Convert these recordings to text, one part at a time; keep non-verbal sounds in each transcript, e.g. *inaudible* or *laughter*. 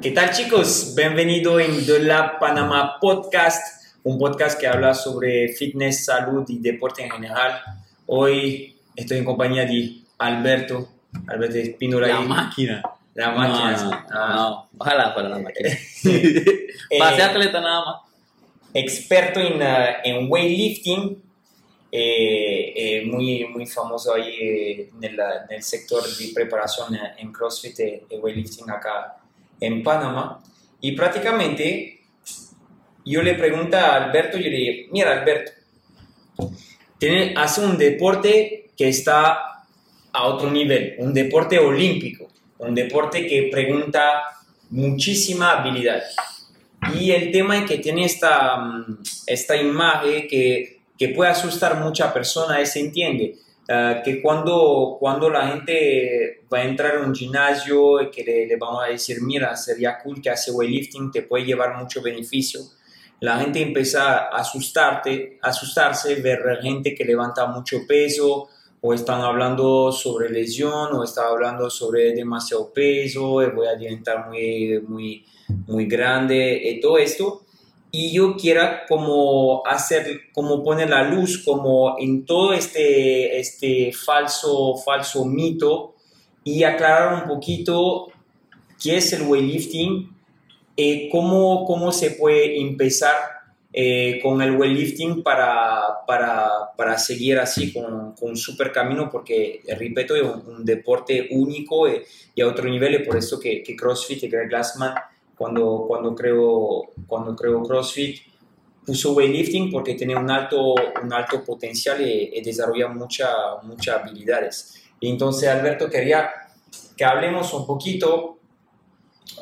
¿Qué tal chicos? Bienvenido en The Lab Panama Podcast, un podcast que habla sobre fitness, salud y deporte en general. Hoy estoy en compañía de Alberto, Alberto Espínola. La ahí. máquina. La máquina. No, sí. no, Ah. no, ojalá fuera la máquina. *laughs* Eh, Para ser atleta nada más. experto en, ah, en weightlifting, eh, eh, muy, muy famoso ahí eh, en, el, en el sector de preparación eh, en CrossFit eh, de weightlifting acá en Panamá. Y prácticamente yo le pregunto a Alberto, yo le digo, mira Alberto, tiene, hace un deporte que está a otro nivel, un deporte olímpico, un deporte que pregunta muchísima habilidad. Y el tema es que tiene esta, mm, esta imagen que, que puede asustar mucha persona, se entiende. Ah, que cuando, cuando la gente va a entrar a un gimnasio y que le, le vamos a decir, mira, sería cool que hace weightlifting, te puede llevar mucho beneficio, la gente empieza a asustarte, asustarse, ver gente que levanta mucho peso, o están hablando sobre lesión, o están hablando sobre demasiado peso, eh, voy a alimentar muy, muy, muy grande, y todo esto. Y yo quiera como hacer, como poner la luz como en todo este, este falso, falso mito y aclarar un poquito qué es el weightlifting, eh, cómo, cómo se puede empezar eh, con el weightlifting para, para, para seguir así con, con un super camino, porque, eh, repito, es un, un deporte único eh, y a otro nivel, y por eso que, que CrossFit y Greg Glassman, cuando, cuando, creo, cuando creo CrossFit, puso weightlifting porque tiene un alto, un alto potencial y, y desarrolla mucha, muchas habilidades. Y entonces, Alberto, quería que hablemos un poquito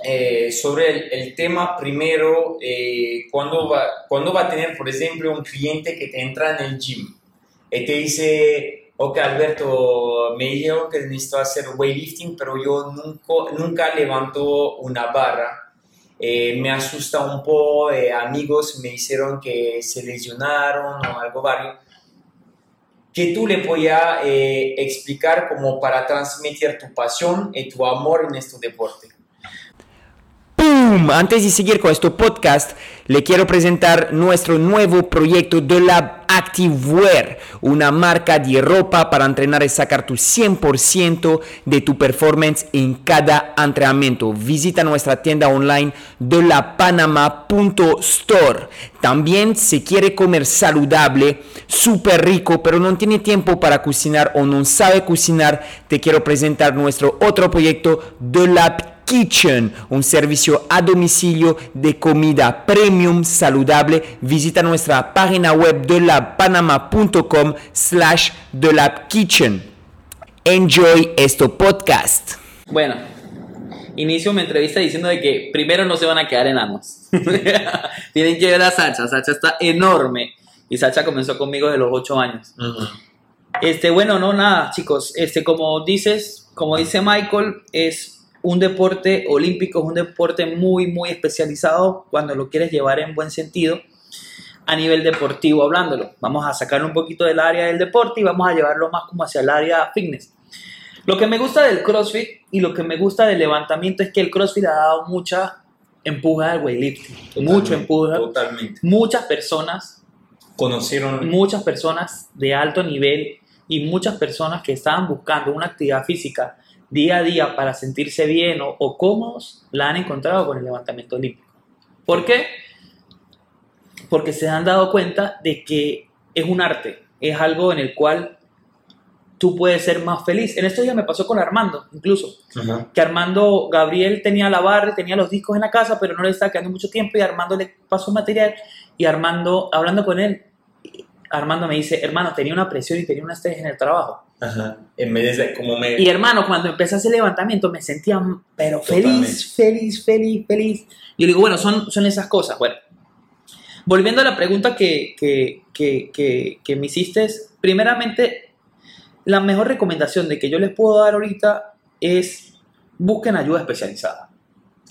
eh, sobre el, el tema primero, eh, cuando, va, cuando va a tener, por ejemplo, un cliente que te entra en el gym y te dice, ok Alberto, me dijeron que necesito hacer weightlifting, pero yo nunca, nunca levanto una barra. Eh, me asusta un poco, amigos me dijeron que se lesionaron o algo varios. Que tú le podías eh, explicar como para transmitir tu pasión y tu amor en este deporte. ¡Pum! Antes de seguir con este podcast, le quiero presentar nuestro nuevo proyecto de Lab Activewear, una marca de ropa para entrenar y sacar tu 100% de tu performance en cada entrenamiento. Visita nuestra tienda online de la panama.store. También si quiere comer saludable, súper rico, pero no tiene tiempo para cocinar o no sabe cocinar, te quiero presentar nuestro otro proyecto de Lab Kitchen, un servicio a domicilio de comida premium saludable. Visita nuestra página web de la panama.com slash de la kitchen. Enjoy este podcast. Bueno, inicio mi entrevista diciendo de que primero no se van a quedar enanos. *laughs* Tienen que ver a Sacha. Sacha está enorme. Y Sacha comenzó conmigo de los 8 años. Este, bueno, no, nada, chicos. Este, como dices, como dice Michael, es un deporte olímpico, es un deporte muy, muy especializado cuando lo quieres llevar en buen sentido a nivel deportivo hablándolo. Vamos a sacarlo un poquito del área del deporte y vamos a llevarlo más como hacia el área fitness. Lo que me gusta del CrossFit y lo que me gusta del levantamiento es que el CrossFit ha dado mucha empuja al weightlifting, mucho empuja. Totalmente. Muchas personas, Conocieron muchas personas de alto nivel y muchas personas que estaban buscando una actividad física día a día para sentirse bien o, o cómodos, la han encontrado con el levantamiento olímpico. ¿Por qué? Porque se han dado cuenta de que es un arte, es algo en el cual tú puedes ser más feliz. En estos días me pasó con Armando, incluso, Ajá. que Armando, Gabriel tenía la barra, tenía los discos en la casa, pero no le estaba quedando mucho tiempo y Armando le pasó material y Armando, hablando con él, Armando me dice, hermano, tenía una presión y tenía un estrés en el trabajo. Ajá. En vez de como me... Y hermano, cuando empecé a hacer levantamiento me sentía, pero Totalmente. feliz, feliz, feliz, feliz. Y yo digo, bueno, son, son esas cosas. Bueno, volviendo a la pregunta que, que, que, que, me hiciste, primeramente, la mejor recomendación de que yo les puedo dar ahorita es busquen ayuda especializada.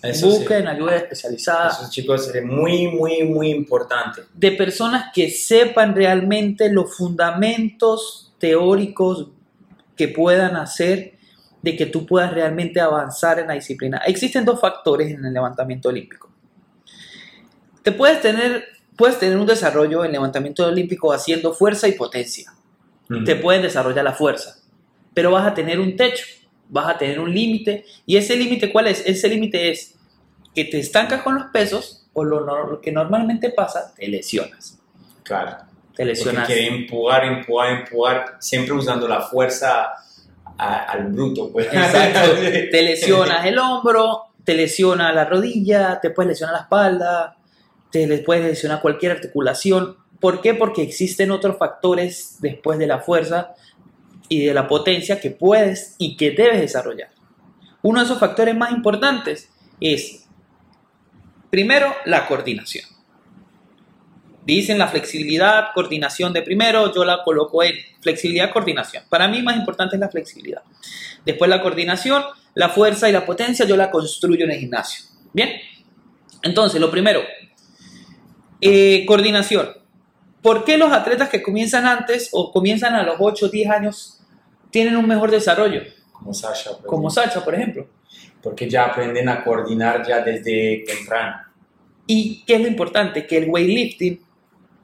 Eso sí. busquen ayuda especializada Eso, chicos, es muy, muy, muy importante. de personas que sepan realmente los fundamentos teóricos que puedan hacer de que tú puedas realmente avanzar en la disciplina. Existen dos factores en el levantamiento olímpico. Te puedes tener, puedes tener un desarrollo en levantamiento olímpico haciendo fuerza y potencia. Te pueden desarrollar la fuerza, pero vas a tener un techo, vas a tener un límite. ¿Y ese límite cuál es? Ese límite es que te estancas con los pesos o lo, lo que normalmente pasa, te lesionas. Claro. Te lesionas. Porque quiere empujar, empujar, empujar, siempre usando la fuerza a- al bruto. Pues. Exacto. *laughs* te lesionas el hombro, te lesiona la rodilla, te puedes lesionar la espalda, te puedes lesionar cualquier articulación. ¿Por qué? Porque existen otros factores después de la fuerza y de la potencia que puedes y que debes desarrollar. Uno de esos factores más importantes es, primero, la coordinación. Dicen la flexibilidad, coordinación de primero, yo la coloco en flexibilidad, coordinación. Para mí más importante es la flexibilidad. Después la coordinación, la fuerza y la potencia yo la construyo en el gimnasio. Bien, entonces lo primero, eh, coordinación. ¿Por qué los atletas que comienzan antes o comienzan a los 8 o 10 años tienen un mejor desarrollo? Como Sasha. Como Sacha, por ejemplo. Porque ya aprenden a coordinar ya desde temprano. ¿Y qué es lo importante? Que el weightlifting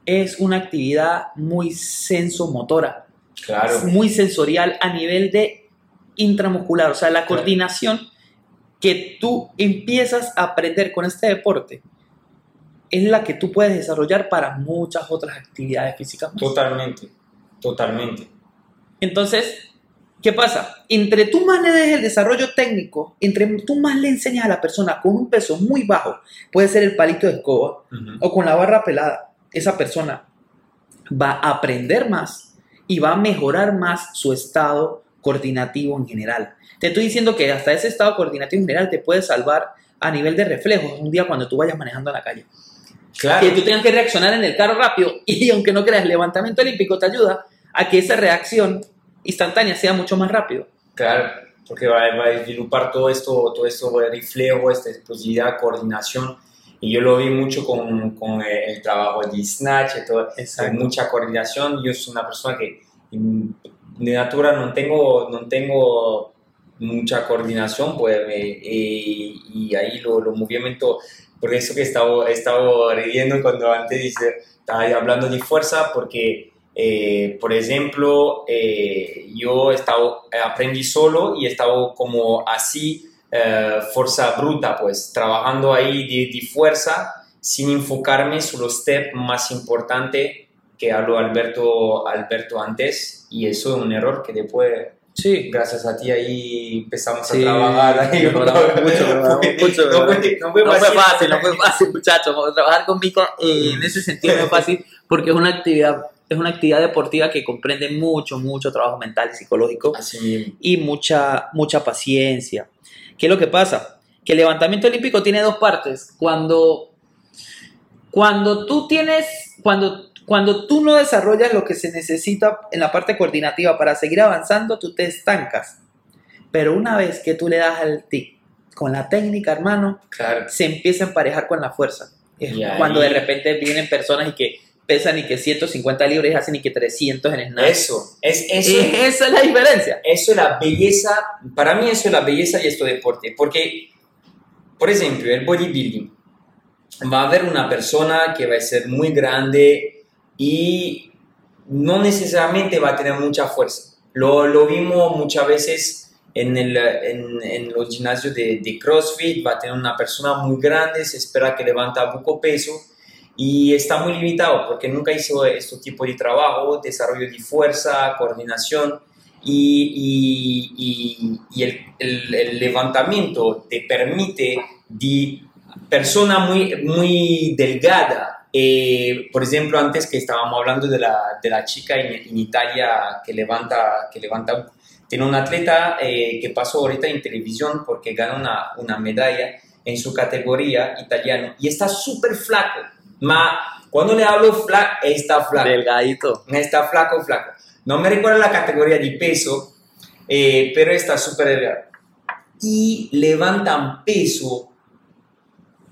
es una actividad muy sensomotora, Claro. muy sensorial a nivel de intramuscular, o sea, la coordinación que tú empiezas a aprender con este deporte es la que tú puedes desarrollar para muchas otras actividades físicas. Totalmente. Totalmente. Entonces, ¿qué pasa? Entre tú más le des el desarrollo técnico, entre tú más le enseñas a la persona con un peso muy bajo, puede ser el palito de escoba, o con la barra pelada, esa persona va a aprender más y va a mejorar más su estado coordinativo en general. Te estoy diciendo que hasta ese estado coordinativo en general te puede salvar a nivel de reflejos un día cuando tú vayas manejando en la calle. Claro. Que tú tengas que reaccionar en el carro rápido *laughs* y aunque no creas, el levantamiento olímpico te ayuda a que esa reacción instantánea sea mucho más rápido. Claro, porque va, va a disipar todo esto, todo esto de reflejo, esta explosividad, coordinación. Y yo lo vi mucho con, con el trabajo de snatch, todo, mucha coordinación. Yo soy una persona que de natura no tengo, no tengo mucha coordinación, pues, eh, y, ahí los lo movimientos, por eso que he estado riendo cuando antes dice, estaba hablando de fuerza, porque eh, por ejemplo, eh, yo he estado, aprendí solo y he estado como así, eh, fuerza bruta, pues trabajando ahí de, de fuerza sin enfocarme sobre los steps más importantes que habló Alberto, Alberto antes y eso es un error que después Sí. gracias a ti ahí empezamos Sí, a trabajar ahí. mejoramos *laughs* mucho, mejoramos mucho, no, fue, no fue No fue fácil. no fue fácil, muchachos. Trabajar conmigo eh, en ese sentido no es fácil porque es una actividad, es una actividad deportiva que comprende mucho, mucho trabajo mental y psicológico Así y mucha, mucha paciencia. ¿Qué es lo que pasa? Que el levantamiento olímpico tiene dos partes. Cuando, cuando tú tienes, cuando, cuando tú no desarrollas lo que se necesita en la parte coordinativa para seguir avanzando, tú te estancas. Pero una vez que tú le das al tic con la técnica, hermano, Claro. se empieza a emparejar con la fuerza. Es Y ahí- cuando de repente vienen personas y que pesan y que 150 libras y hacen y que 300 en snatch. Eso, es eso. Es- esa es la diferencia. eso es la belleza, para mí eso es la belleza de este deporte, porque, por ejemplo, el bodybuilding, va a haber una persona que va a ser muy grande y no necesariamente va a tener mucha fuerza. Lo, lo vimos muchas veces en, el, en, en los gimnasios de, de CrossFit, va a tener una persona muy grande, se espera que levanta poco peso y está muy limitado porque nunca hizo este tipo de trabajo, desarrollo de fuerza, coordinación y, y- y- y el, el- el levantamiento te permite de persona muy, muy delgada. eh, por ejemplo, antes que estábamos hablando de la, de la chica en, en Italia que levanta, que levanta, tiene un atleta eh, que pasó ahorita en televisión porque ganó una, una medalla en su categoría italiano y está súper flaco. Ma, cuando le hablo flaco, está flaco. Delgadito. Está flaco, flaco. No me recuerdo la categoría de peso, eh, pero está súper delgado. Y levantan peso,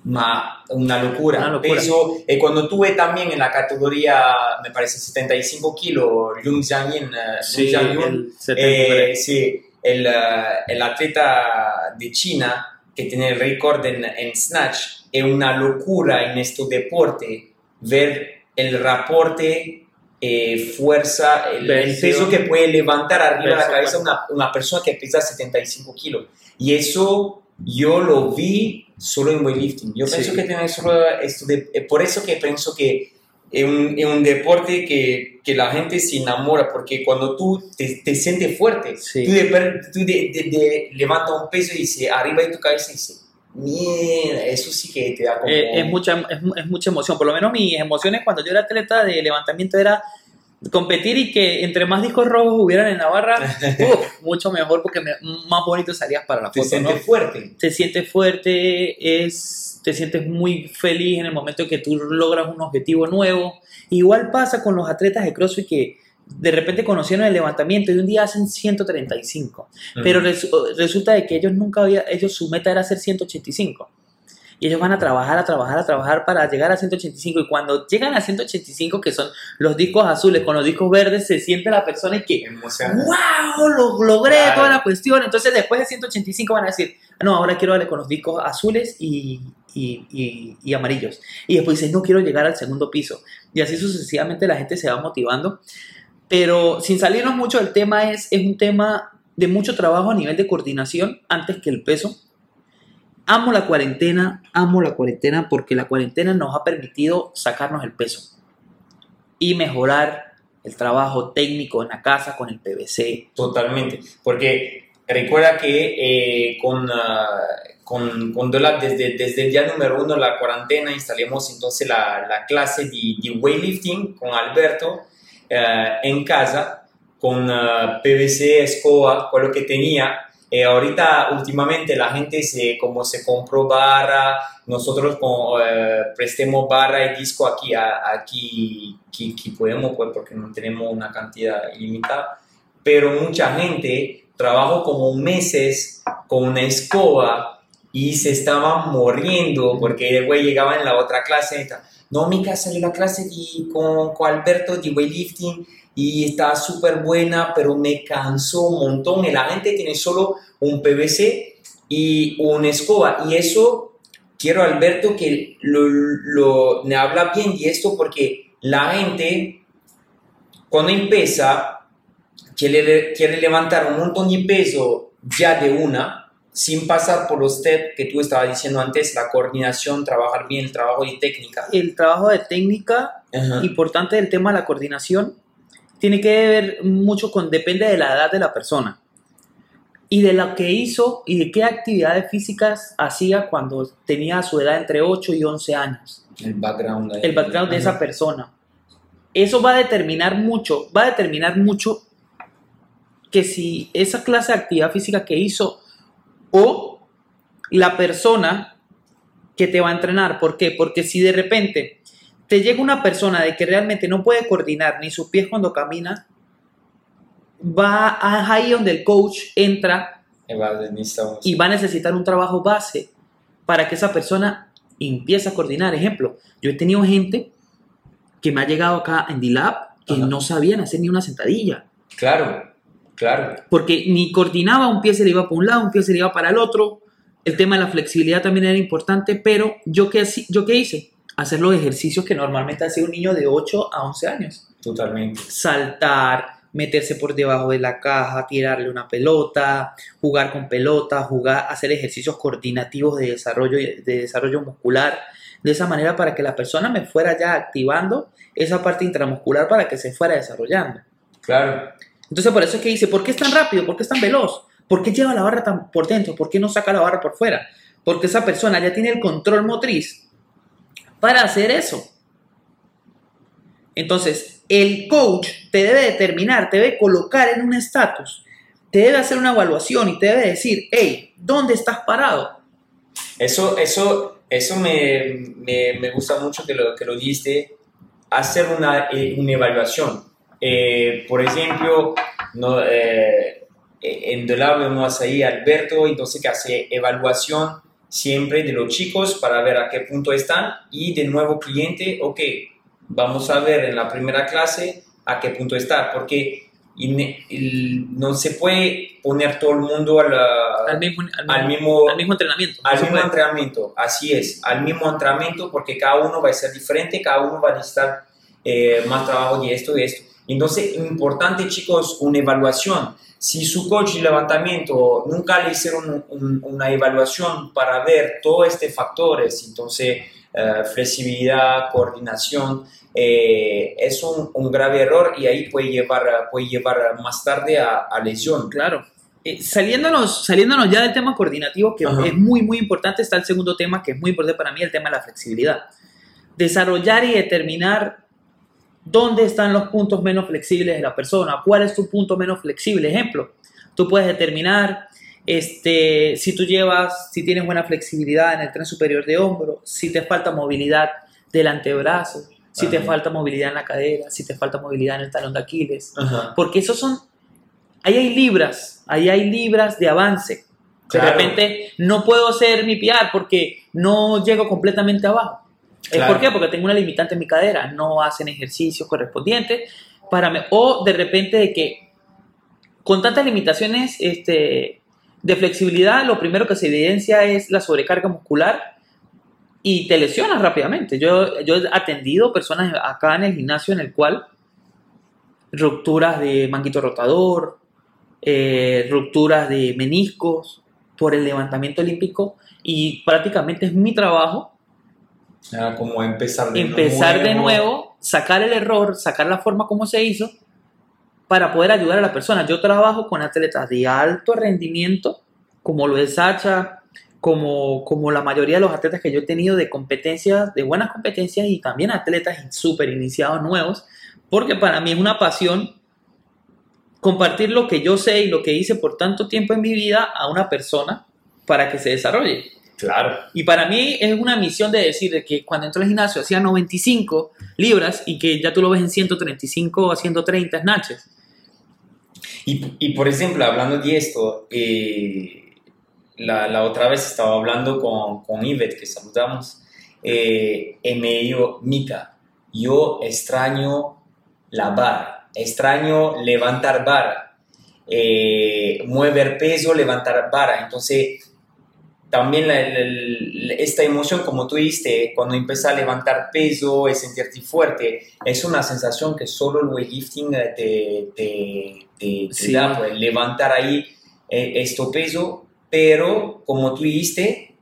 ma, una locura. Una locura. Peso, eh, cuando tuve también en la categoría, me parece 75 kilos, Jung Jiangyin, eh, Jung el eh, sí, el, el atleta de China que tiene el récord en, en snatch, es una locura en este deporte ver el reporte eh, fuerza, el, el, peso que puede levantar arriba de la cabeza una, una, persona que pesa 75 kilos. Y eso yo lo vi solo en weightlifting. Yo pienso que tiene solo esto de, eh, por eso que pienso que es un, es un deporte que, que, la gente se enamora, porque cuando tú te, te sientes fuerte, Sí. tú, de, tú de, de, de levantas un peso y dice arriba de tu cabeza y dice, mierda, eso sí que te da como... Eh, es, mucha, es, es mucha emoción. Por lo menos mis emociones cuando yo era atleta de levantamiento era competir y que entre más discos rojos hubieran en la barra, *laughs* uf, mucho mejor porque me- más bonito salías para la te foto. ¿no? sientes fuerte. Te sientes fuerte, es, te sientes muy feliz en el momento en que tú logras un objetivo nuevo. Igual pasa con los atletas de CrossFit que de repente conocieron el levantamiento y un día hacen 135. Pero resu- resulta de que ellos nunca había, ellos su meta era hacer 185. Y ellos van a trabajar, a trabajar, a trabajar para llegar a 185. Y cuando llegan a 185, que son los discos azules con los discos verdes, se siente la persona y que. ¡wow! Lo logré, Claro. toda la cuestión. Entonces, después de 185 van a decir, no, ahora quiero darle con los discos azules y, y, y- y amarillos. Y después dicen, no quiero llegar al segundo piso. Y así sucesivamente la gente se va motivando. Pero sin salirnos mucho del tema, es, es un tema de mucho trabajo a nivel de coordinación antes que el peso. Amo la cuarentena, amo la cuarentena porque la cuarentena nos ha permitido sacarnos el peso y mejorar el trabajo técnico en la casa con el PVC. Totalmente, porque recuerda que eh, con, ah, con, con Dola, desde, desde el día número uno de la cuarentena instalamos entonces la, la clase de, de weightlifting con Alberto eh, en casa con ah, PVC, escoba, con lo que tenía. Eh, ahorita últimamente la gente se, como se compró barra, nosotros con, eh, prestemos barra y disco aquí, aquí, aquí, aquí podemos, pues porque no tenemos una cantidad ilimitada pero mucha gente trabajó como meses con una escoba y se estaban muriendo porque el güey llegaba en la otra clase. No, mi casa salió la clase con, con Alberto de weightlifting y estaba súper buena, pero me cansó un montón. La gente tiene solo un PVC y una escoba. Y eso quiero, Alberto, que lo, lo, me habla bien de esto porque la gente, cuando empieza, quiere, quiere levantar un montón de peso ya de una, sin pasar por los steps que tú estabas diciendo antes, la coordinación, trabajar bien, el trabajo de técnica. El trabajo de técnica, Ajá. importante del tema de la coordinación, tiene que ver mucho con, depende de la edad de la persona y de lo que hizo y de qué actividades físicas hacía cuando tenía su edad entre 8 y 11 años. El background. el background de esa persona. Eso va a determinar mucho, va a determinar mucho que si esa clase de actividad física que hizo o la persona que te va a entrenar. ¿Por qué? Porque si de repente te llega una persona de que realmente no puede coordinar ni sus pies cuando camina, va a ahí donde el coach entra va, y va a necesitar un trabajo base para que esa persona empiece a coordinar. Ejemplo, yo he tenido gente que me ha llegado acá en D-Lab que Ajá. no sabían hacer ni una sentadilla, Claro, claro. porque ni coordinaba, un pie se le iba para un lado, un pie se le iba para el otro. El tema de la flexibilidad también era importante, pero yo qué, yo qué hice? Hacer los ejercicios que normalmente hace un niño de 8 a 11 años. Totalmente. saltar, meterse por debajo de la caja, tirarle una pelota, jugar con pelota, jugar, hacer ejercicios coordinativos de desarrollo, de desarrollo muscular, de esa manera para que la persona me fuera ya activando esa parte intramuscular para que se fuera desarrollando. Claro. Entonces por eso es que dice, ¿por qué es tan rápido? ¿Por qué es tan veloz? ¿Por qué lleva la barra tan por dentro? ¿Por qué no saca la barra por fuera? Porque esa persona ya tiene el control motriz para hacer eso. Entonces, el coach te debe determinar, te debe colocar en un estatus, te debe hacer una evaluación y te debe decir, hey, ¿dónde estás parado? Eso, eso, eso me, me, me gusta mucho que lo, que lo diste, hacer una, eh, una evaluación. Eh, por ejemplo, no, eh, en The Lab vemos ahí a Alberto, entonces que hace evaluación siempre de los chicos para ver a qué punto están y de nuevo cliente, ok, vamos a ver en la primera clase a qué punto está, porque no se puede poner todo el mundo a la- Al mismo, al al mismo, al mismo entrenamiento. al mismo puede. entrenamiento, así es, al mismo entrenamiento porque cada uno va a ser diferente, cada uno va a necesitar eh, más trabajo de esto y esto. Entonces, importante chicos, una evaluación. Si su coach de levantamiento nunca le hicieron un- un- una evaluación para ver todos estos factores, entonces eh, flexibilidad, coordinación, eh, es un, un grave error y ahí puede llevar, puede llevar más tarde a, a lesión. Claro. Eh, saliéndonos, saliéndonos ya del tema coordinativo, que Ajá. es muy, muy importante, está el segundo tema, que es muy importante para mí, el tema de la flexibilidad. Desarrollar y determinar dónde están los puntos menos flexibles de la persona, cuál es tu punto menos flexible. Ejemplo, tú puedes determinar este, si tú llevas, si tienes buena flexibilidad en el tren superior de hombro, si te falta movilidad del antebrazo, si te falta movilidad en la cadera, si te falta movilidad en el talón de Aquiles, Ajá. porque esos son, ahí hay libras, ahí hay libras de avance. De Claro. repente no puedo hacer mi PR porque no llego completamente abajo. ¿Es Claro. ¿Por qué? Porque tengo una limitante en mi cadera, no hacen ejercicios correspondientes para me- o de repente de que con tantas limitaciones este, de flexibilidad, lo primero que se evidencia es la sobrecarga muscular y te lesionas rápidamente. Yo, yo he atendido personas acá en el gimnasio en el cual rupturas de manguito rotador, eh, rupturas de meniscos por el levantamiento olímpico y prácticamente es mi trabajo Ah, como empezar de empezar de nuevo, sacar el error, sacar la forma como se hizo para poder ayudar a la persona. Yo trabajo con atletas de alto rendimiento, como lo es Sacha, como, como la mayoría de los atletas que yo he tenido de competencias, de buenas competencias y también atletas súper iniciados nuevos, porque para mí es una pasión compartir lo que yo sé y lo que hice por tanto tiempo en mi vida a una persona para que se desarrolle. Claro. Y para mí es una misión de decir de que cuando entré al gimnasio hacía 95 libras y que ya tú lo ves en 135 a 130 snatches. Y, y, por ejemplo, hablando de esto, eh, la, la otra vez estaba hablando con, con Yvette, que saludamos, eh, y me dijo, Mica, yo extraño la barra, extraño levantar barra, eh, mover peso, levantar barra. Entonces, también la- la- la- esta emoción, como tú dijiste, cuando empiezas a levantar peso, es sentirte fuerte, es una sensación que solo el weightlifting eh, te, te, te- te Sí. da, pues, levantar ahí eh, este peso, pero como tú dijiste,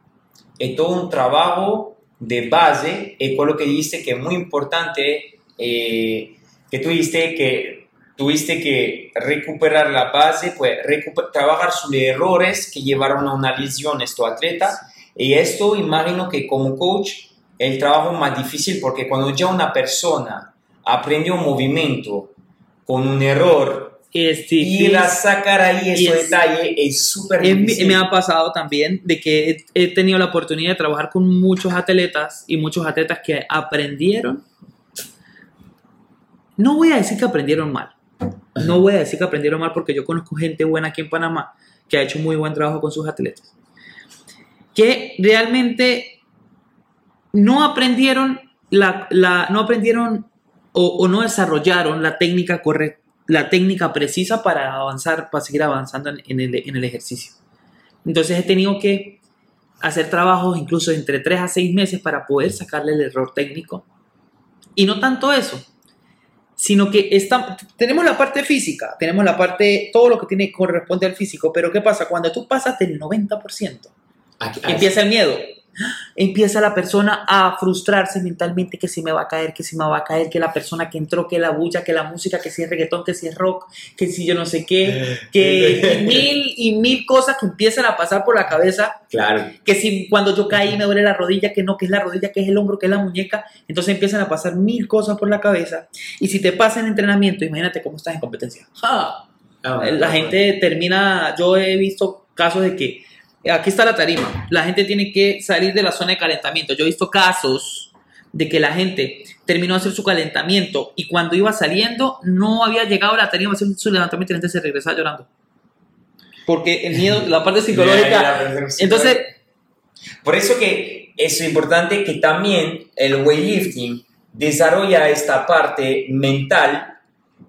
es todo un trabajo de base, y con lo que dijiste que es muy importante, eh, que tú dijiste que tuviste que recuperar la base, pues trabajar sus errores que llevaron a una lesión a tu atleta. Y esto imagino que como coach el trabajo más difícil porque cuando ya una persona aprende un movimiento con un error, Es ir a sacar ahí ese es- detalle es súper difícil. me ha pasado también de que he tenido la oportunidad de trabajar con muchos atletas y muchos atletas que aprendieron. No voy a decir que aprendieron mal. No voy a decir que aprendieron mal porque yo conozco gente buena aquí en Panamá que ha hecho muy buen trabajo con sus atletas. Que realmente no aprendieron la, no aprendieron o, no desarrollaron la técnica correcta, la técnica precisa para avanzar, para seguir avanzando en, en el, en el ejercicio. Entonces he tenido que hacer trabajos incluso entre 3 a 6 meses para poder sacarle el error técnico. Y no tanto eso, sino que está, tenemos la parte física, tenemos la parte, todo lo que tiene corresponde al físico, pero ¿qué pasa? Cuando tú pasas del 90%, Aquí- empieza el miedo. Empieza la persona a frustrarse mentalmente que si me va a caer, que si me va a caer, que la persona que entró, que la bulla, que la música, que si es reggaetón, que si es rock, que si yo no sé qué, que y mil y mil cosas que empiezan a pasar por la cabeza, Claro. que si cuando yo caí me duele la rodilla, que no, que es la rodilla, que es el hombro, que es la muñeca, entonces empiezan a pasar mil cosas por la cabeza y si te pasa en entrenamiento, imagínate cómo estás en competencia. ¡Ja! Ah, La gente termina, yo he visto casos de que aquí está la tarima, la gente tiene que salir de la zona de calentamiento. Yo he visto casos de que la gente terminó de hacer su calentamiento y cuando iba saliendo no había llegado a la tarima a hacer su levantamiento y la gente se regresaba llorando. Porque el miedo, la parte *laughs* psicológica. Entonces, Por eso que es importante que también el weightlifting desarrolla esta parte mental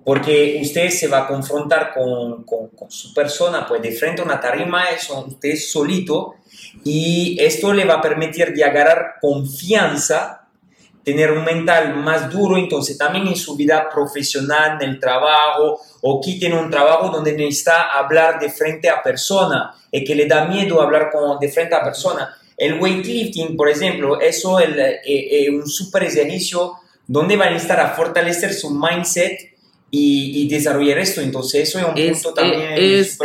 porque usted se va a confrontar con, con, con, su persona, pues de frente a una tarima, es usted solito, y esto le va a permitir de agarrar confianza tener un mental más duro, entonces también en su vida profesional, en el trabajo, o que tiene un trabajo donde necesita hablar de frente a persona, y que le da miedo hablar con, de frente a persona. El weightlifting, por ejemplo, eso es eh, eh, un super ejercicio donde va a necesitar a fortalecer su mindset y, y, desarrollar esto. Entonces, eso es un punto también. Es,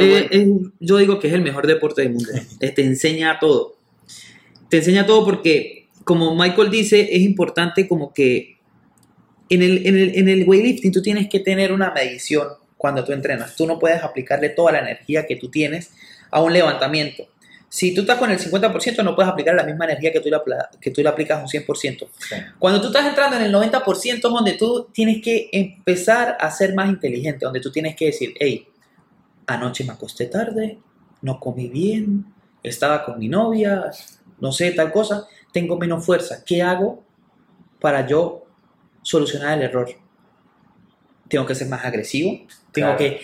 yo digo que es el mejor deporte del mundo. *laughs* te enseña todo. Te enseña todo porque como Michael dice, es importante como que en el, en, el, en el weightlifting tú tienes que tener una medición cuando tú entrenas. Tú no puedes aplicarle toda la energía que tú tienes a un levantamiento. Si tú estás con el 50%, no puedes aplicar la misma energía que tú le, que tú le aplicas a un 100%. Cuando tú estás entrando en el 90%, donde tú tienes que empezar a ser más inteligente, donde tú tienes que decir, hey, anoche me acosté tarde, no comí bien, estaba con mi novia, no sé, tal cosa tengo menos fuerza. ¿Qué hago para yo solucionar el error? Tengo que ser más agresivo, tengo que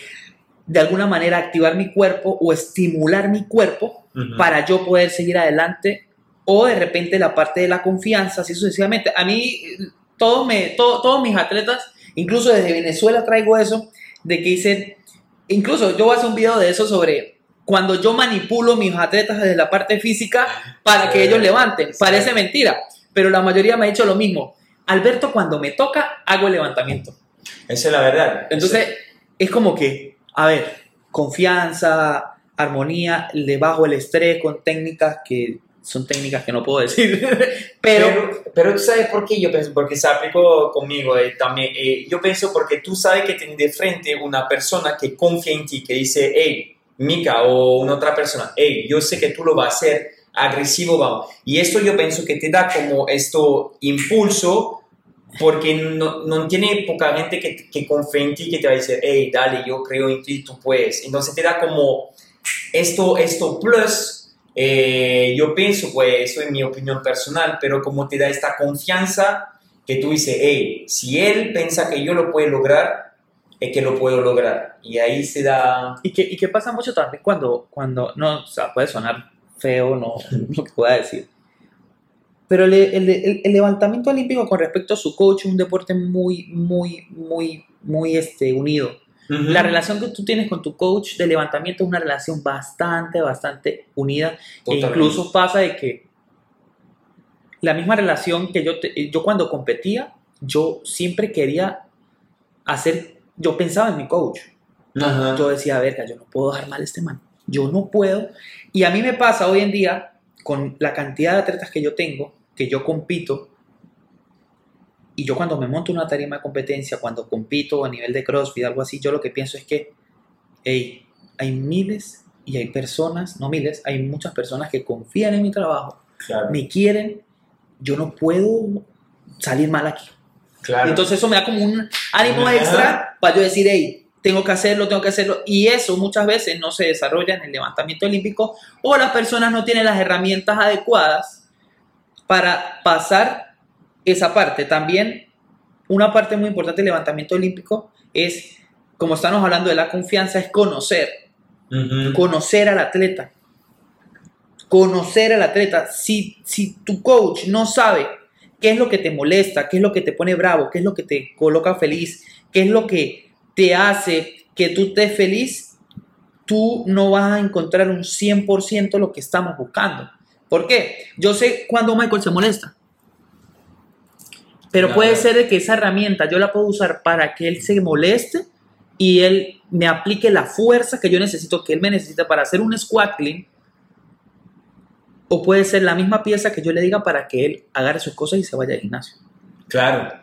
de alguna manera activar mi cuerpo o estimular mi cuerpo para yo poder seguir adelante o de repente la parte de la confianza, así sucesivamente. A mí, todos, me, todos mis atletas, incluso desde Venezuela traigo eso, de que dicen, incluso yo voy a hacer un video de eso sobre cuando yo manipulo mis atletas desde la parte física para que ellos levanten. Parece mentira, pero la mayoría me ha dicho lo mismo. Alberto, cuando me toca, hago el levantamiento. Esa es la verdad. Entonces, es como que, a ver, confianza, armonía, le bajo el estrés con técnicas que son técnicas que no puedo decir, *laughs* pero, pero... tú sabes por qué yo pienso, porque se aplicó conmigo eh, también. Eh, yo pienso porque tú sabes que tienes de frente una persona que confía en ti, que dice, hey, Mika o una otra persona, hey, yo sé que tú lo vas a hacer, agresivo, vamos. Y esto yo pienso que te da como esto impulso porque no, no tiene poca gente que, que confía en ti que te va a decir, hey, dale, yo creo en ti, tú puedes. Entonces te da como esto, esto plus, eh, yo pienso, pues eso es mi opinión personal, pero como te da esta confianza que tú dices, hey, si él piensa que yo lo puedo lograr, es que lo puedo lograr. Y ahí se da... Y que, y que pasa mucho también cuando, cuando, no, o sea, puede sonar feo, no, lo que pueda decir. Pero el, el, el, levantamiento olímpico con respecto a su coach es un deporte muy, muy, muy, muy este, unido. La relación que tú tienes con tu coach de levantamiento es una relación bastante, bastante unida. E incluso pasa de que la misma relación que yo, yo cuando competía, yo siempre quería hacer yo pensaba en mi coach. Yo decía, verga, yo no puedo dejar mal a este man. Yo no puedo. Y a mí me pasa hoy en día, con la cantidad de atletas que yo tengo, que yo compito, y yo cuando me monto una tarima de competencia, cuando compito a nivel de CrossFit, algo así, yo lo que pienso es que, hey, hay miles y hay personas, no miles, hay muchas personas que confían en mi trabajo, me quieren, yo no puedo salir mal aquí. Entonces eso me da como un ánimo extra para yo decir, hey, tengo que hacerlo, tengo que hacerlo. Y eso muchas veces no se desarrolla en el levantamiento olímpico o las personas no tienen las herramientas adecuadas para pasar esa parte. También una parte muy importante del levantamiento olímpico es, como estamos hablando de la confianza, es conocer. Conocer al atleta. Conocer al atleta. Si, si tu coach no sabe qué es lo que te molesta, qué es lo que te pone bravo, qué es lo que te coloca feliz, qué es lo que te hace que tú estés feliz, tú no vas a encontrar un 100% lo que estamos buscando. ¿Por qué? Yo sé cuándo Michael se molesta. Pero puede ser que esa herramienta yo la puedo usar para que él se moleste y él me aplique la fuerza que yo necesito, que él me necesita para hacer un squat clean o puede ser la misma pieza que yo le diga para que él agarre sus cosas y se vaya al gimnasio. Claro.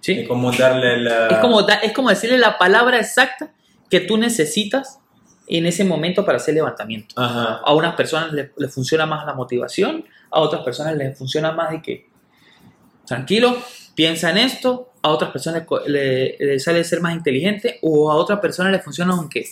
¿Sí? Es como darle la... Es como, es como decirle la palabra exacta que tú necesitas en ese momento para hacer levantamiento. A unas personas les le funciona más la motivación, a otras personas les funciona más de que, tranquilo, piensa en esto, a otras personas le, le sale ser más inteligente, o a otras personas le funciona aunque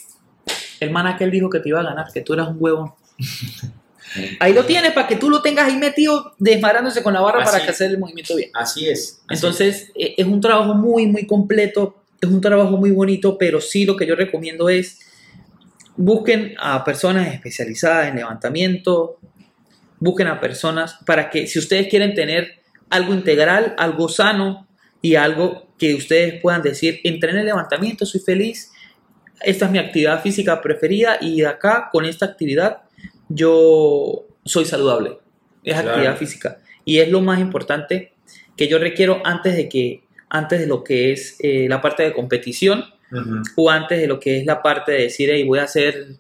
el man aquel dijo que te iba a ganar, que tú eras un huevo. *laughs* Ahí lo tienes para que tú lo tengas ahí metido desmadrándose con la barra para que hacer el movimiento bien. Así es. Entonces, e, es. un trabajo muy, muy completo es un trabajo muy bonito, pero sí lo que yo recomiendo es busquen a personas especializadas en levantamiento, busquen a personas para que si ustedes quieren tener algo integral, algo sano y algo que ustedes puedan decir, entrené el levantamiento, soy feliz, esta es mi actividad física preferida y de acá con esta actividad yo soy saludable. Es actividad física. Y es lo más importante que yo requiero antes de que antes de lo que es eh, la parte de competición o antes de lo que es la parte de decir, hey, voy a hacer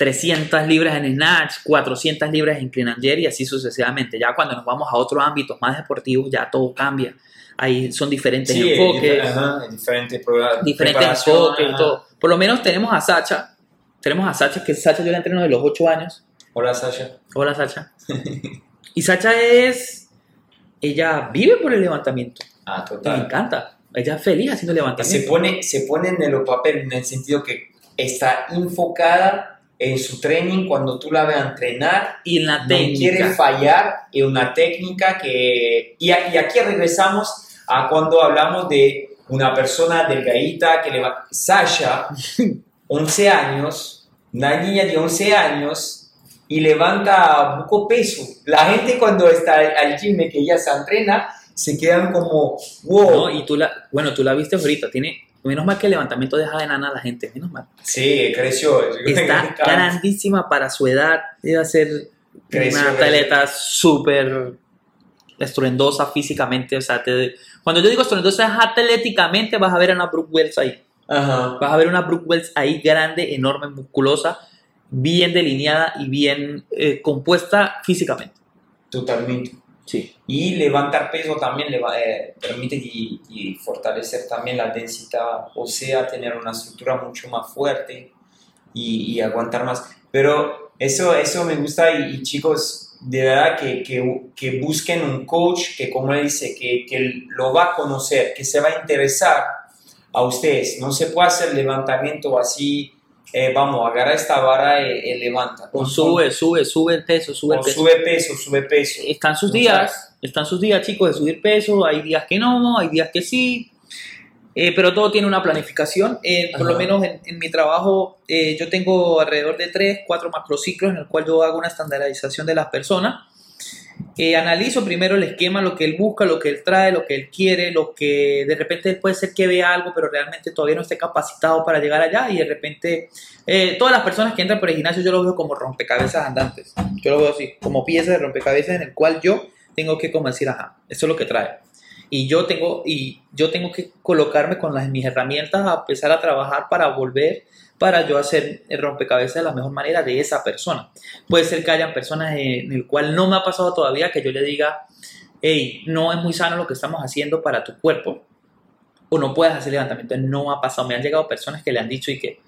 300 libras en snatch, 400 libras en clean and jerk y así sucesivamente. Ya cuando nos vamos a otros ámbitos más deportivos, ya todo cambia. Ahí son diferentes enfoques, diferentes, diferentes enfoques y todo. Por lo menos tenemos a Sacha, tenemos a Sacha, que Sacha yo la entreno de los 8 años. Hola Sacha. Hola Sacha. *laughs* y Sacha es, ella vive por el levantamiento. Ah, total. Me encanta. Ella es feliz haciendo levantamiento. Se pone, se pone en el papel en el sentido que está enfocada en su training cuando tú la veas entrenar y en la no técnica. quiere fallar en una técnica que y, aquí regresamos a cuando hablamos de una persona delgadita que le va Sasha *laughs* 11 años una niña de 11 años y levanta poco peso la gente cuando está al gym que ella se entrena se quedan como wow ¿no? Y tú la, bueno, tú la viste ahorita, tiene, menos mal que el levantamiento deja de nana a la gente, menos mal. sí creció *laughs* Está grandísima para su edad, debe ser Creció, una atleta súper estruendosa físicamente, o sea, te- cuando yo digo estruendosa es atléticamente, vas a ver a una Brooke Wells ahí, Ajá. vas a ver una Brooke Wells ahí grande, enorme, musculosa, bien delineada y bien eh, compuesta físicamente. totalmente Y levantar peso también le eh, permite y, fortalecer también la densidad ósea, tener una estructura mucho más fuerte y, aguantar más. Pero eso, eso me gusta y, chicos, de verdad que, que, que busquen un coach que, como él dice, que, que lo va a conocer, que se va a interesar a ustedes. No se puede hacer levantamiento así, eh, vamos, agarra esta vara y, y levanta. O sube, sube, sube el peso, sube el peso. sube peso, sube peso. están sus días, están sus días, chicos, de subir peso. Hay días que no, hay días que sí. Eh, pero todo tiene una planificación. Eh, por lo menos en, en mi trabajo, eh, yo tengo alrededor de 3, 4 macrociclos en el cual yo hago una estandarización de las personas. Eh, analizo primero el esquema, lo que él busca, lo que él trae, lo que él quiere, lo que de repente puede ser que vea algo, pero realmente todavía no esté capacitado para llegar allá. Y de repente, eh, todas las personas que entran por el gimnasio, yo lo veo como rompecabezas andantes. Yo lo veo así, como piezas de rompecabezas en el cual yo tengo que como decir, ajá, eso es lo que trae. Y yo tengo, y yo tengo que colocarme con las, mis herramientas a empezar a trabajar para volver, para yo hacer el rompecabezas de la mejor manera de esa persona. Puede ser que hayan personas en el cual no me ha pasado todavía que yo le diga, hey, no es muy sano lo que estamos haciendo para tu cuerpo, o no puedes hacer levantamiento. No ha pasado. Me han llegado personas que le han dicho y que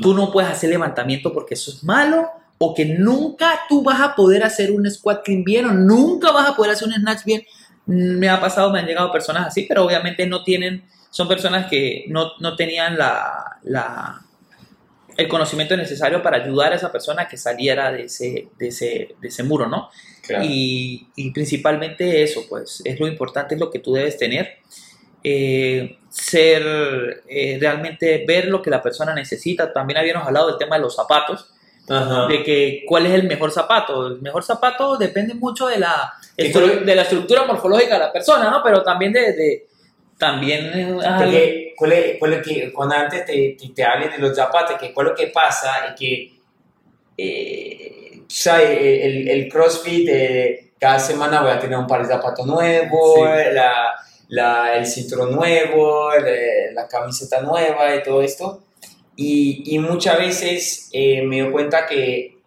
tú no puedes hacer levantamiento porque eso es malo, o que nunca tú vas a poder hacer un squat clean bien, o nunca vas a poder hacer un snatch bien. Me ha pasado, me han llegado personas así, pero obviamente no tienen, son personas que no, no tenían la, la, el conocimiento necesario para ayudar a esa persona que saliera de ese, de ese, de ese muro, ¿no? Claro. Y, y principalmente eso, pues, es lo importante, es lo que tú debes tener. Eh, ser, eh, realmente ver lo que la persona necesita. También habíamos hablado del tema de los zapatos, Ajá. de que cuál es el mejor zapato. El mejor zapato depende mucho de la, de la estructura morfológica de la persona, ¿no? Pero también de... de- también Porque cuál es- cuál es que, cuando antes te, te, te hablen de los zapatos, que cuál es lo que pasa es que, eh, sabes, el, el CrossFit, eh, cada semana voy a tener un par de zapatos nuevos, Sí. la, la- el cinturón nuevo, la, la camiseta nueva y todo esto. Y, y muchas veces eh, me doy cuenta que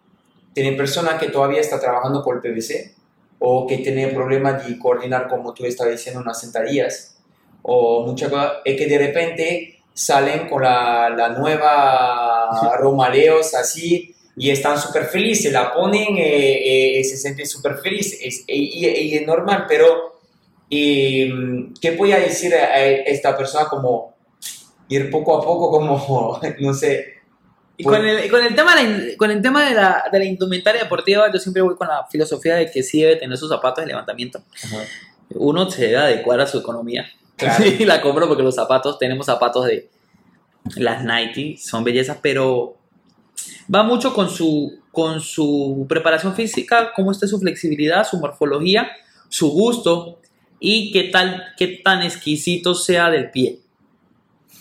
tiene personas que todavía está trabajando con el PVC o que tiene problemas de coordinar, como tú estabas diciendo, unas sentadillas o muchas cosas, es que de repente salen con la, la nueva Romaleos así y están súper felices, la ponen eh, eh, se sienten súper felices y, y- y es normal, pero eh, ¿qué voy a decir a esta persona como ir poco a poco como, *laughs* no sé, Y con el, con el tema, de la, in- con el tema de, la, de la indumentaria deportiva, yo siempre voy con la filosofía de que sí debe tener sus zapatos de levantamiento. Uno se debe adecuar a su economía. Claro. *laughs* Sí, la compro porque los zapatos, tenemos zapatos de las Nike, son bellezas, pero va mucho con su, con su preparación física, cómo está su flexibilidad, su morfología, su gusto y qué, tal, qué tan exquisito sea del pie.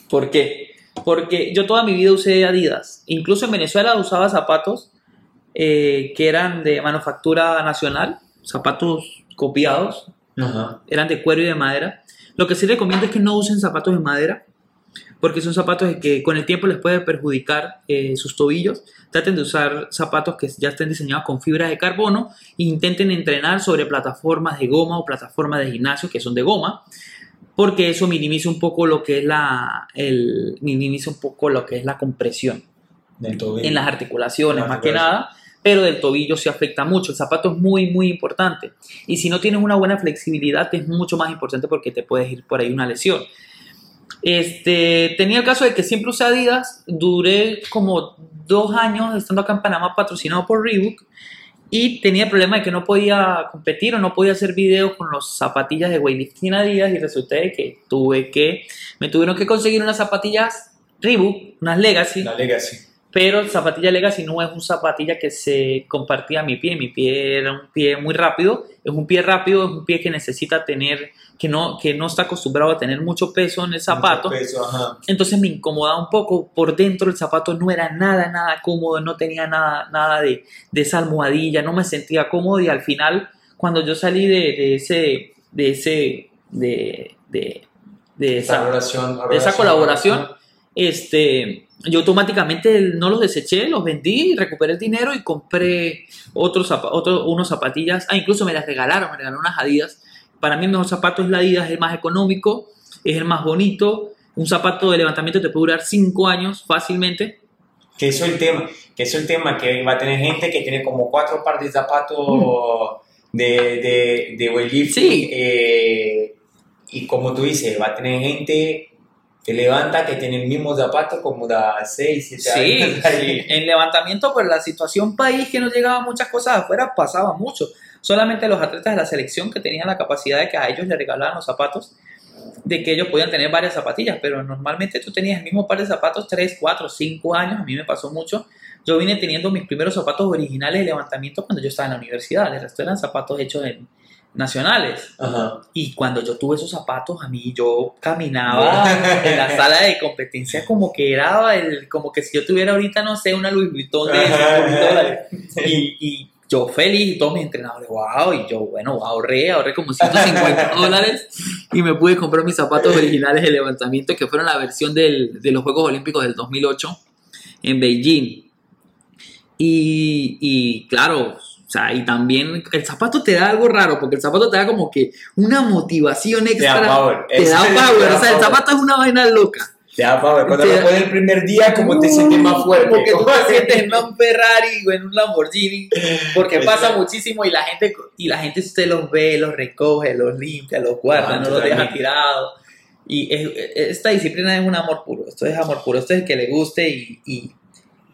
¿Por qué? Porque yo toda mi vida usé Adidas. Incluso en Venezuela usaba zapatos eh, que eran de manufactura nacional, zapatos copiados, Ajá. eran de cuero y de madera. Lo que sí recomiendo es que no usen zapatos de madera, porque son zapatos que con el tiempo les puede perjudicar eh, sus tobillos. Traten de usar zapatos que ya estén diseñados con fibra de carbono e intenten entrenar sobre plataformas de goma o plataformas de gimnasio que son de goma, porque eso minimiza un poco lo que es la, el, minimiza un poco lo que es la compresión Del tobillo. en las articulaciones, Las más que nada, pero del tobillo se afecta mucho. El zapato es muy, muy importante. Y si no tienes una buena flexibilidad, es mucho más importante porque te puedes ir por ahí una lesión. Este, tenía el caso de que siempre usé Adidas, duré como dos años estando acá en Panamá patrocinado por Reebok y tenía el problema de que no podía competir o no podía hacer videos con los zapatillas de weightlifting Adidas y resulta de que tuve que, me tuvieron que conseguir unas zapatillas Reebok, unas Legacy, La Legacy. pero zapatilla Legacy no es un zapatilla que se compartía a mi pie. Mi pie era un pie muy rápido. Es un pie rápido, es un pie que necesita tener, que no, que no está acostumbrado a tener mucho peso en el zapato. Peso, ajá. Entonces me incomodaba un poco. Por dentro el zapato no era nada, nada cómodo. No tenía nada, nada de, de esa almohadilla. No me sentía cómodo. Y al final, cuando yo salí de, de ese, de ese, de, de, de esa, esa colaboración, este, yo automáticamente no los deseché, los vendí, recuperé el dinero y compré otros, zapa- otro- unos zapatillas. Ah, incluso me las regalaron, me regalaron unas Adidas. Para mí el mejor zapato es la Adidas, es el más económico, es el más bonito. Un zapato de levantamiento te puede durar 5 años fácilmente. Que eso es el tema, que eso es el tema, que va a tener gente que tiene como cuatro pares de zapatos de, de, de weightlifting, Sí. eh, y como tú dices, va a tener gente que levanta que tiene el mismo zapato como da 6, 7 Sí, años. sí. *laughs* En levantamiento, por la situación país que nos llegaban muchas cosas afuera, pasaba mucho. Solamente los atletas de la selección que tenían la capacidad de que a ellos les regalaban los zapatos, de que ellos podían tener varias zapatillas, pero normalmente tú tenías el mismo par de zapatos 3, 4, 5 años, a mí me pasó mucho. Yo vine teniendo mis primeros zapatos originales de levantamiento cuando yo estaba en la universidad, el resto eran zapatos hechos en nacionales. Ajá. Y cuando yo tuve esos zapatos, a mí yo caminaba en la sala de competencia como que era el, como que si yo tuviera ahorita, no sé, una Louis Vuitton de. Y, y yo feliz y todos mis entrenadores, wow, y yo, bueno, ahorré, ahorré como 150 *laughs* dólares y me pude comprar mis zapatos originales de levantamiento que fueron la versión del- de los Juegos Olímpicos del 2008 en Beijing. Y, y claro, o sea, y también el zapato te da algo raro, porque el zapato te da como que una motivación Te da extra. power. Te da power, o sea, el zapato es una vaina loca. Da power. Cuando lo pones el primer día, como te sientes más fuerte. Porque tú te sientes en un Ferrari o en un Lamborghini, porque pasa muchísimo y la gente y la gente usted los ve, los recoge, los limpia, los guarda, Ah, no los deja tirados. Y es- esta disciplina es un amor puro, esto es amor puro, esto es el que le guste y, y,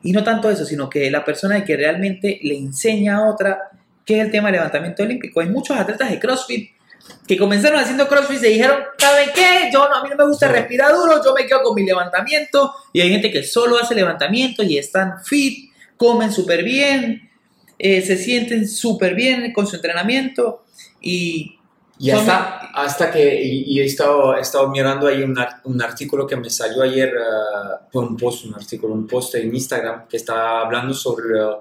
y no tanto eso, sino que la persona que realmente le enseña a otra qué es el tema del levantamiento olímpico. Hay muchos atletas de CrossFit que comenzaron haciendo CrossFit se dijeron, ¿saben qué? Yo no, a mí no me gusta respirar duro, yo me quedo con mi levantamiento. Y hay gente que solo hace levantamiento y están fit, comen súper bien, eh, se sienten súper bien con su entrenamiento y Y hasta, hasta que, y, y he, estado, he estado mirando ahí un, un artículo que me salió ayer, fue un post, un artículo, un post en Instagram que está hablando sobre ah,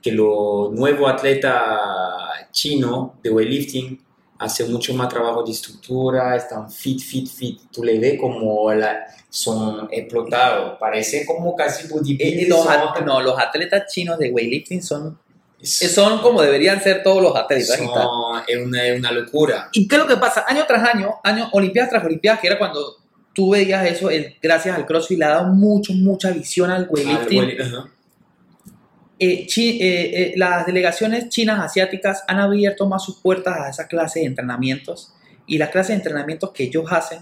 que lo nuevo atleta chino de weightlifting hace mucho más trabajo de estructura, están fit, fit, fit. Tú le ves como la, son explotados, parece como casi eh, bodybuilders. los, son- no, los atletas chinos de weightlifting son, eh, son- como deberían ser todos los atletas. son- es una, es una locura. ¿Y qué es lo que pasa? Año tras año, año, Olimpiadas tras Olimpiadas, que era cuando tú veías eso, el, gracias al CrossFit le ha dado mucho, mucha visión al weightlifting. Ajá. Eh, eh, eh, las delegaciones chinas asiáticas han abierto más sus puertas a esa clase de entrenamientos y las clases de entrenamientos que ellos hacen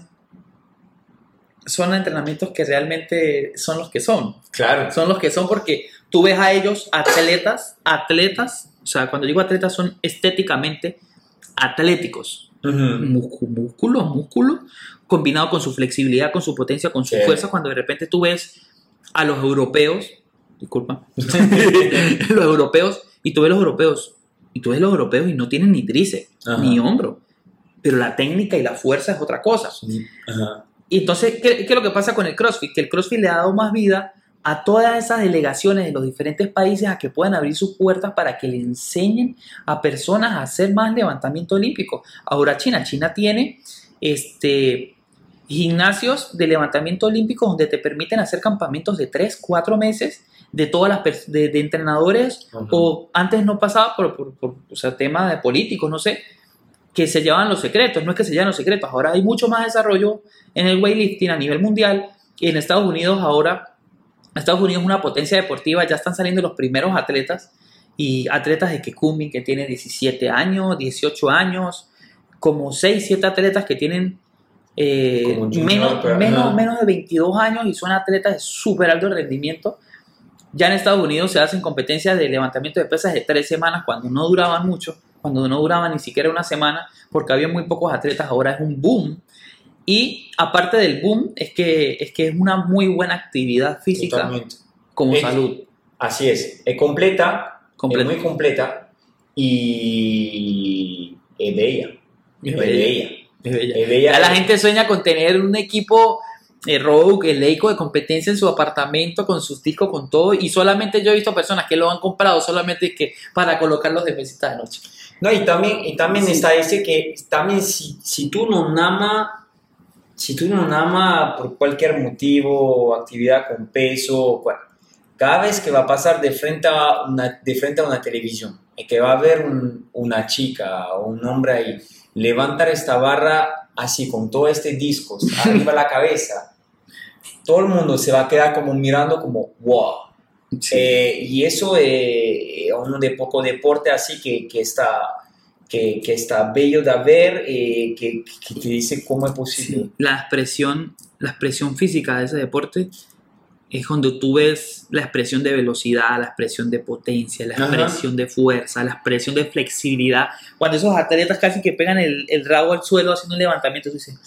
son entrenamientos que realmente son los que son. Claro. Son los que son porque tú ves a ellos atletas, atletas, o sea, cuando digo atletas son estéticamente atléticos. Ujú. Múscu- músculos, músculos, combinado con su flexibilidad, con su potencia, con su Sí. fuerza, cuando de repente tú ves a los europeos, disculpa, *laughs* *laughs* los europeos, y tú ves los europeos, y tú ves los europeos y no tienen ni Ajá. ni hombro, pero la técnica y la fuerza es otra cosa. Ajá. Y entonces, ¿qué, qué es lo que pasa con el CrossFit? Que el CrossFit le ha dado más vida a todas esas delegaciones de los diferentes países a que puedan abrir sus puertas para que le enseñen a personas a hacer más levantamiento olímpico. Ahora China, China tiene este, gimnasios de levantamiento olímpico donde te permiten hacer campamentos de 3, 4 meses de todas las de, de entrenadores o antes no pasaba por, por, por, o sea, temas de políticos, no sé, que se llevaban los secretos, no es que se llevan los secretos, ahora hay mucho más desarrollo en el weightlifting a nivel mundial y en Estados Unidos ahora, Estados Unidos es una potencia deportiva, ya están saliendo los primeros atletas y atletas de Kekumi que tienen 17 años, 18 años, como 6, 7 atletas que tienen eh, junior, menos, menos, menos de 22 años y son atletas de súper alto rendimiento. Ya en Estados Unidos se hacen competencias de levantamiento de pesas de tres semanas cuando no duraban mucho, cuando no duraban ni siquiera una semana, porque había muy pocos atletas, ahora es un boom. Y aparte del boom, es que es, que es una muy buena actividad física Totalmente. como Es- salud. Así es. Es completa, Completa. es muy completa y es bella. Es Es bella. bella. Es bella. Es bella. Ya la gente sueña con tener un equipo Rogue, el Leico de competencia en su apartamento con sus discos, con todo. Y solamente yo he visto personas que lo han comprado solamente que para colocarlos de mesita de noche. No, y también, y también Sí. está ese que también si, si tú no nama, si tú no nama por cualquier motivo, actividad con peso, cual- cada vez que va a pasar de frente a una, de frente a una televisión y que va a haber un- una chica o un hombre ahí levantar esta barra así con todo este disco *laughs* arriba la cabeza, todo el mundo se va a quedar como mirando como wow. Eh, y eso es uno de poco deporte así que, que está que, que está bello de ver, eh, que, que te dice cómo es posible. Sí, La expresión, la expresión física de ese deporte es cuando tú ves la expresión de velocidad, la expresión de potencia, la Ajá. expresión de fuerza, la expresión de flexibilidad. Cuando esos atletas casi que pegan el, el rabo al suelo haciendo un levantamiento, tú dices,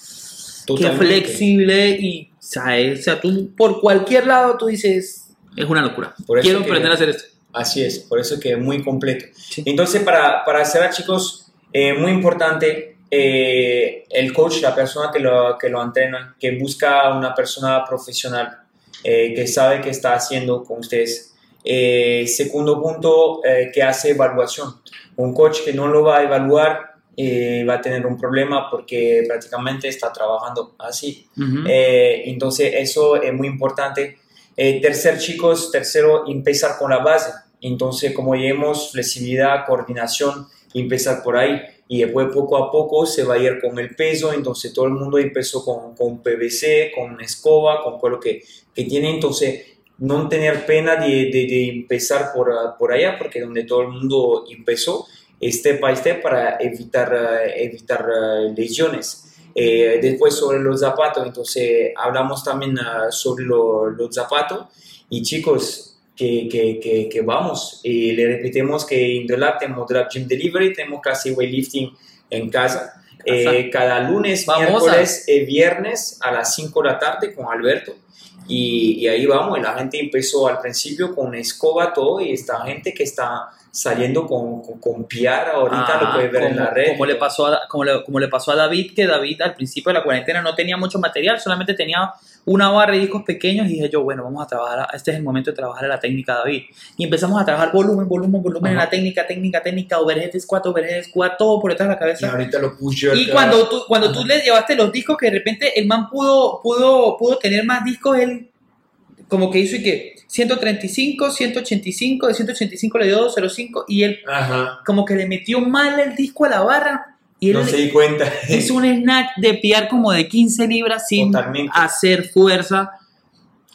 qué Totalmente. flexible y, ¿sabes? O sea, tú por cualquier lado tú dices, es una locura. Por Quiero que- aprender a hacer esto. Así es, por eso que es muy completo. Sí. Entonces, para, para cerrar, chicos, eh, muy importante, eh, el coach, la persona que lo, que lo entrena, que busca una persona profesional, eh, que sabe qué está haciendo con ustedes. Eh, segundo punto, eh, que hace evaluación. Un coach que no lo va a evaluar eh, va a tener un problema porque prácticamente está trabajando así. Ujú. Eh, entonces, eso es muy importante. Eh, tercer, chicos, tercero, empezar con la base. Entonces, como vemos, flexibilidad, coordinación, empezar por ahí. Y después, poco a poco, se va a ir con el peso. Entonces, todo el mundo empezó con, con PVC, con escoba, con todo lo que, que tiene. Entonces, no tener pena de, de- de empezar por, por allá, porque donde todo el mundo empezó, step by step, para evitar, ah, evitar ah, lesiones. Eh, después sobre los zapatos, entonces hablamos también ah, sobre lo- los zapatos y chicos, que, que, que, que vamos, y le repetimos que en The Lab tenemos Drop Gym Delivery, tenemos casi weightlifting en casa, Eh, cada lunes, Vamos miércoles, y viernes a las 5 de la tarde con Alberto. Y, y ahí vamos, y la gente empezó al principio con escoba, todo, y esta gente que está saliendo con, con, con piar, ahorita lo Ah, puedes ver en como- la red. Como le, pasó a, como, le, como le pasó a David, que David al principio de la cuarentena no tenía mucho material, solamente tenía una barra de discos pequeños y dije yo, bueno, vamos a trabajar, este es el momento de trabajar en la técnica David. Y empezamos a trabajar volumen, volumen, volumen en la técnica, técnica, técnica, overhead squat, overhead squat, todo por detrás de la Y cabeza. ahorita lo push Y cuando tú, cuando tú le llevaste los discos, que de repente el man pudo, pudo, pudo tener más discos, él como que hizo y que 135, 185, de 185 le dio 205 y él Ajá. como que le metió mal el disco a la barra y él No se di cuenta. hizo un snack de piar como de 15 libras sin Totalmente. hacer fuerza,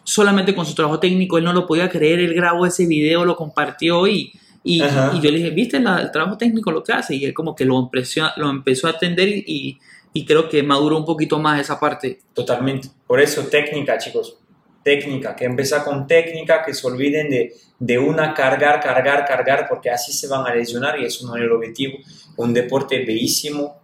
solamente con su trabajo técnico. Él no lo podía creer, él grabó ese video, lo compartió y, y, yo le dije, ¿viste la- el trabajo técnico lo que hace? Y él como que lo lo empezó a atender y, y, y creo que maduró un poquito más esa parte. Totalmente. Por eso, técnica, chicos. técnica, que empieza con técnica, que se olviden de, de una cargar, cargar, cargar, porque así se van a lesionar y eso no es el objetivo. Un deporte bellísimo,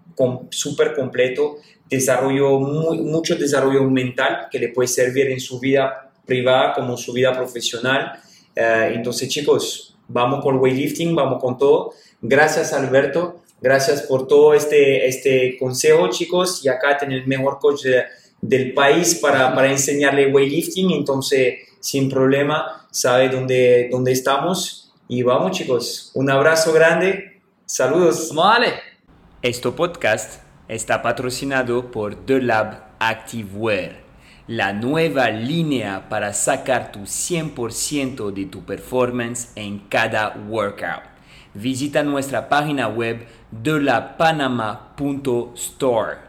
súper completo, desarrollo, muy, mucho desarrollo mental que le puede servir en su vida privada como su vida profesional. Eh, entonces, chicos, vamos con weightlifting, vamos con todo. Gracias, Alberto. Gracias por todo este, este consejo, chicos. Y acá tener el mejor coach del país para, para enseñarle weightlifting. Entonces, sin problema, sabe dónde, dónde estamos. Y vamos, chicos. Un abrazo grande. Saludos. Vale. Este podcast está patrocinado por The Lab Activewear, la nueva línea para sacar tu 100% de tu performance en cada workout. Visita nuestra página web delapanama.store